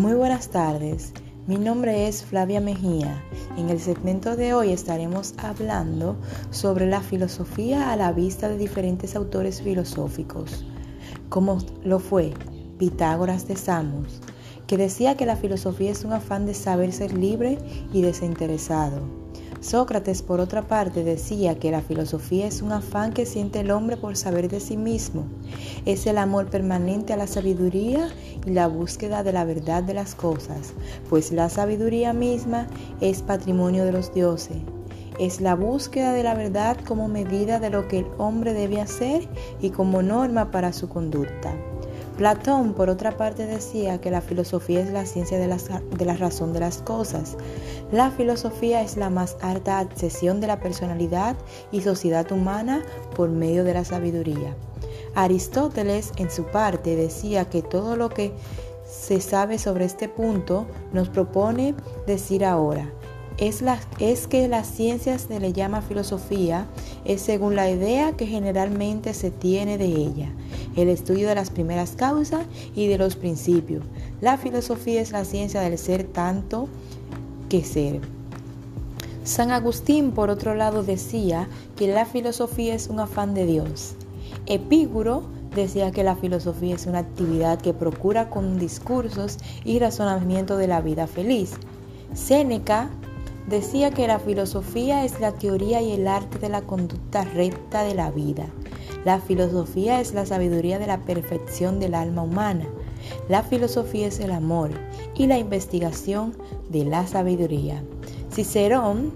Buenas tardes, mi nombre es Flavia Mejía. En el segmento de hoy estaremos hablando sobre la filosofía a la vista de diferentes autores filosóficos, como lo fue Pitágoras de Samos, que decía que la filosofía es un afán de saber ser libre y desinteresado. Sócrates, por otra parte, decía que la filosofía es un afán que siente el hombre por saber de sí mismo. Es el amor permanente a la sabiduría y la búsqueda de la verdad de las cosas, pues la sabiduría misma es patrimonio de los dioses. Es la búsqueda de la verdad como medida de lo que el hombre debe hacer y como norma para su conducta. Platón, por otra parte, decía que la filosofía es la ciencia de la, razón de las cosas. La filosofía es la más alta accesión de la personalidad y sociedad humana por medio de la sabiduría. Aristóteles, en su parte, decía que todo lo que se sabe sobre este punto nos propone decir ahora. Es, es, que las ciencias se le llama filosofía es según la idea que generalmente se tiene de ella el estudio de las primeras causas y de los principios. La filosofía es la ciencia del ser tanto que ser. San Agustín, por otro lado, decía que la filosofía es un afán de Dios. Epíguro decía que la filosofía es una actividad que procura con discursos y razonamiento de la vida feliz. Séneca decía que la filosofía es la teoría y el arte de la conducta recta de la vida. La filosofía es la sabiduría de la perfección del alma humana. La filosofía es el amor y la investigación de la sabiduría. Cicerón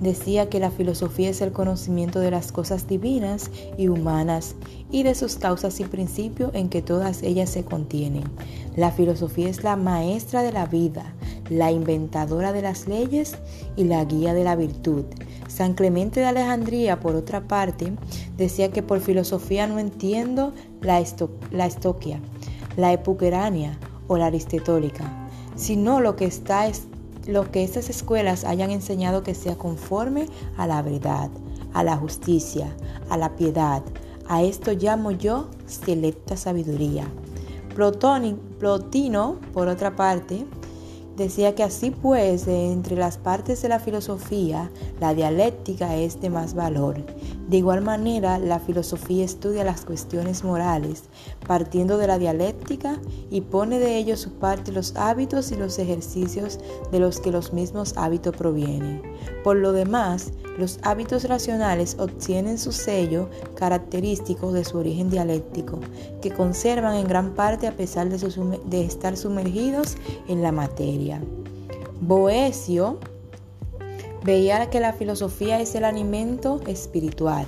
decía que la filosofía es el conocimiento de las cosas divinas y humanas y de sus causas y principios en que todas ellas se contienen. La filosofía es la maestra de la vida, la inventadora de las leyes y la guía de la virtud. San Clemente de Alejandría, por otra parte, decía que por filosofía no entiendo la, estoquia, la epuquerania o la aristotélica, sino lo que está es lo que estas escuelas hayan enseñado que sea conforme a la verdad, a la justicia, a la piedad. A esto llamo yo selecta sabiduría. Plotino, por otra parte, Decía que así pues, entre las partes de la filosofía, la dialéctica es de más valor. De igual manera, la filosofía estudia las cuestiones morales, partiendo de la dialéctica y pone de ello su parte los hábitos y los ejercicios de los que los mismos hábitos provienen. Por lo demás, los hábitos racionales obtienen su sello característico de su origen dialéctico, que conservan en gran parte a pesar de, de estar sumergidos en la materia. Boesio veía que la filosofía es el alimento espiritual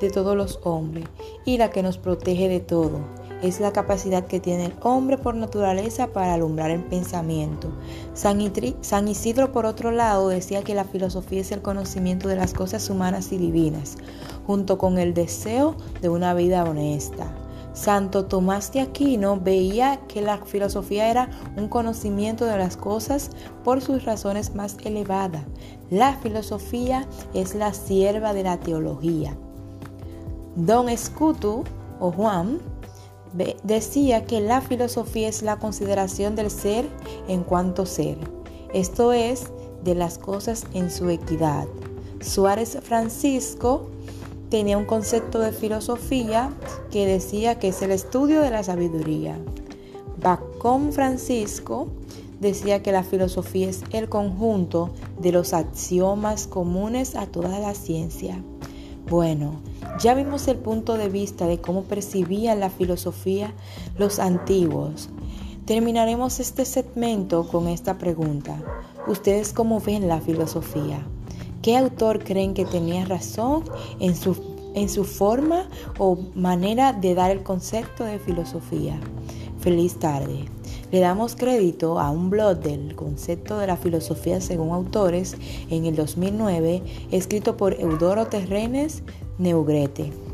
de todos los hombres y la que nos protege de todo es la capacidad que tiene el hombre por naturaleza para alumbrar el pensamiento. San, Isidro, por otro lado, decía que la filosofía es el conocimiento de las cosas humanas y divinas, junto con el deseo de una vida honesta. Santo Tomás de Aquino veía que la filosofía era un conocimiento de las cosas por sus razones más elevadas. La filosofía es la sierva de la teología. Don Escutu o Juan decía que la filosofía es la consideración del ser en cuanto ser, esto es, de las cosas en su equidad. Suárez Francisco tenía un concepto de filosofía que decía que es el estudio de la sabiduría. Bacón Francisco decía que la filosofía es el conjunto de los axiomas comunes a toda la ciencia. Bueno, ya vimos el punto de vista de cómo percibían la filosofía los antiguos. Terminaremos este segmento con esta pregunta. ¿Ustedes cómo ven la filosofía? ¿Qué autor creen que tenía razón en su, en su forma o manera de dar el concepto de filosofía? Feliz tarde. Le damos crédito a un blog del concepto de la filosofía según autores en el 2009, escrito por Eudoro Terrenes Neugrete.